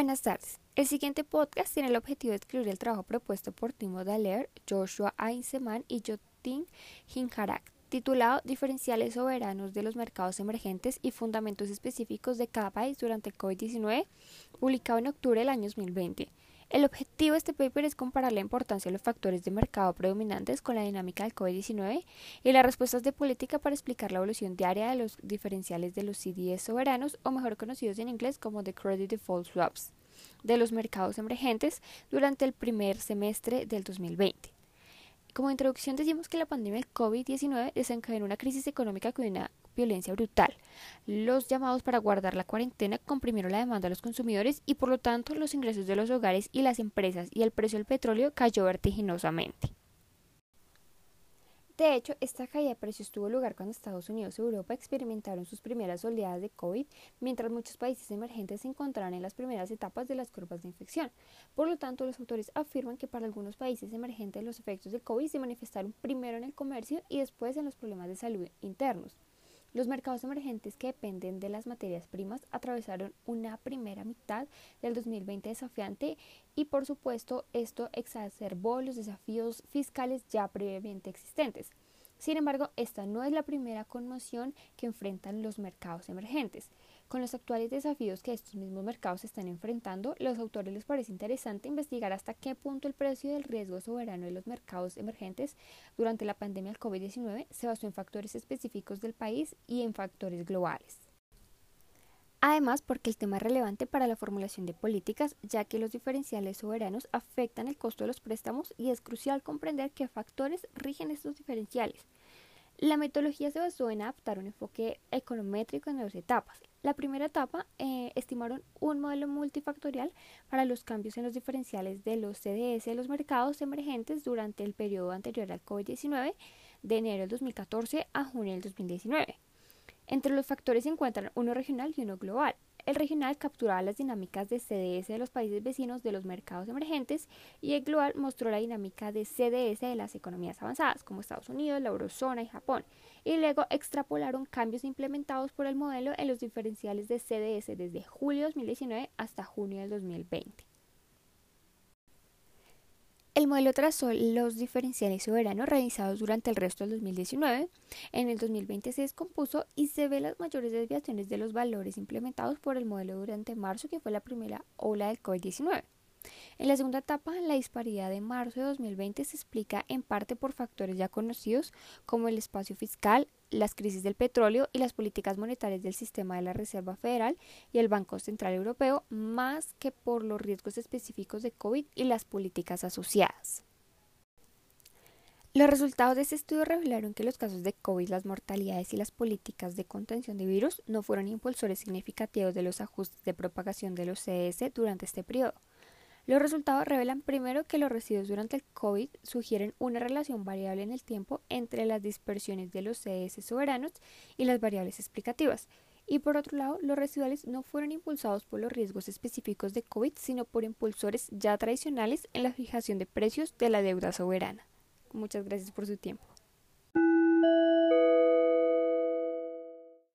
Buenas tardes. El siguiente podcast tiene el objetivo de escribir el trabajo propuesto por Timo Dallaire, Joshua Ainseman y Jotin Hinharak, titulado Diferenciales soberanos de los mercados emergentes y fundamentos específicos de cada país durante el COVID-19, publicado en octubre del año 2020. El objetivo de este paper es comparar la importancia de los factores de mercado predominantes con la dinámica del COVID-19 y las respuestas de política para explicar la evolución diaria de los diferenciales de los CDS soberanos, o mejor conocidos en inglés como the Credit Default Swaps, de los mercados emergentes durante el primer semestre del 2020. Como introducción decimos que la pandemia del COVID-19 desencadenó una crisis económica con una violencia brutal. Los llamados para guardar la cuarentena comprimieron la demanda de los consumidores y por lo tanto los ingresos de los hogares y las empresas y el precio del petróleo cayó vertiginosamente. De hecho, esta caída de precios tuvo lugar cuando Estados Unidos y Europa experimentaron sus primeras oleadas de COVID, mientras muchos países emergentes se encontraban en las primeras etapas de las curvas de infección. Por lo tanto, los autores afirman que para algunos países emergentes los efectos del COVID se manifestaron primero en el comercio y después en los problemas de salud internos. Los mercados emergentes que dependen de las materias primas atravesaron una primera mitad del 2020 desafiante y por supuesto esto exacerbó los desafíos fiscales ya previamente existentes. Sin embargo, esta no es la primera conmoción que enfrentan los mercados emergentes. Con los actuales desafíos que estos mismos mercados están enfrentando, los autores les parece interesante investigar hasta qué punto el precio del riesgo soberano de los mercados emergentes durante la pandemia del COVID-19 se basó en factores específicos del país y en factores globales. Además, porque el tema es relevante para la formulación de políticas, ya que los diferenciales soberanos afectan el costo de los préstamos y es crucial comprender qué factores rigen estos diferenciales. La metodología se basó en adaptar un enfoque econométrico en dos etapas. La primera etapa eh, estimaron un modelo multifactorial para los cambios en los diferenciales de los CDS de los mercados emergentes durante el periodo anterior al COVID-19, de enero del 2014 a junio del 2019. Entre los factores se encuentran uno regional y uno global. El regional capturaba las dinámicas de CDS de los países vecinos de los mercados emergentes y el global mostró la dinámica de CDS de las economías avanzadas como Estados Unidos, la eurozona y Japón. Y luego extrapolaron cambios implementados por el modelo en los diferenciales de CDS desde julio de 2019 hasta junio del 2020. El modelo trazó los diferenciales soberanos realizados durante el resto del 2019. En el 2020 se descompuso y se ve las mayores desviaciones de los valores implementados por el modelo durante marzo, que fue la primera ola del COVID-19. En la segunda etapa, la disparidad de marzo de 2020 se explica en parte por factores ya conocidos como el espacio fiscal, las crisis del petróleo y las políticas monetarias del sistema de la Reserva Federal y el Banco Central Europeo, más que por los riesgos específicos de COVID y las políticas asociadas. Los resultados de este estudio revelaron que los casos de COVID, las mortalidades y las políticas de contención de virus no fueron impulsores significativos de los ajustes de propagación de los CS durante este periodo. Los resultados revelan primero que los residuos durante el COVID sugieren una relación variable en el tiempo entre las dispersiones de los CS soberanos y las variables explicativas. Y por otro lado, los residuales no fueron impulsados por los riesgos específicos de COVID, sino por impulsores ya tradicionales en la fijación de precios de la deuda soberana. Muchas gracias por su tiempo.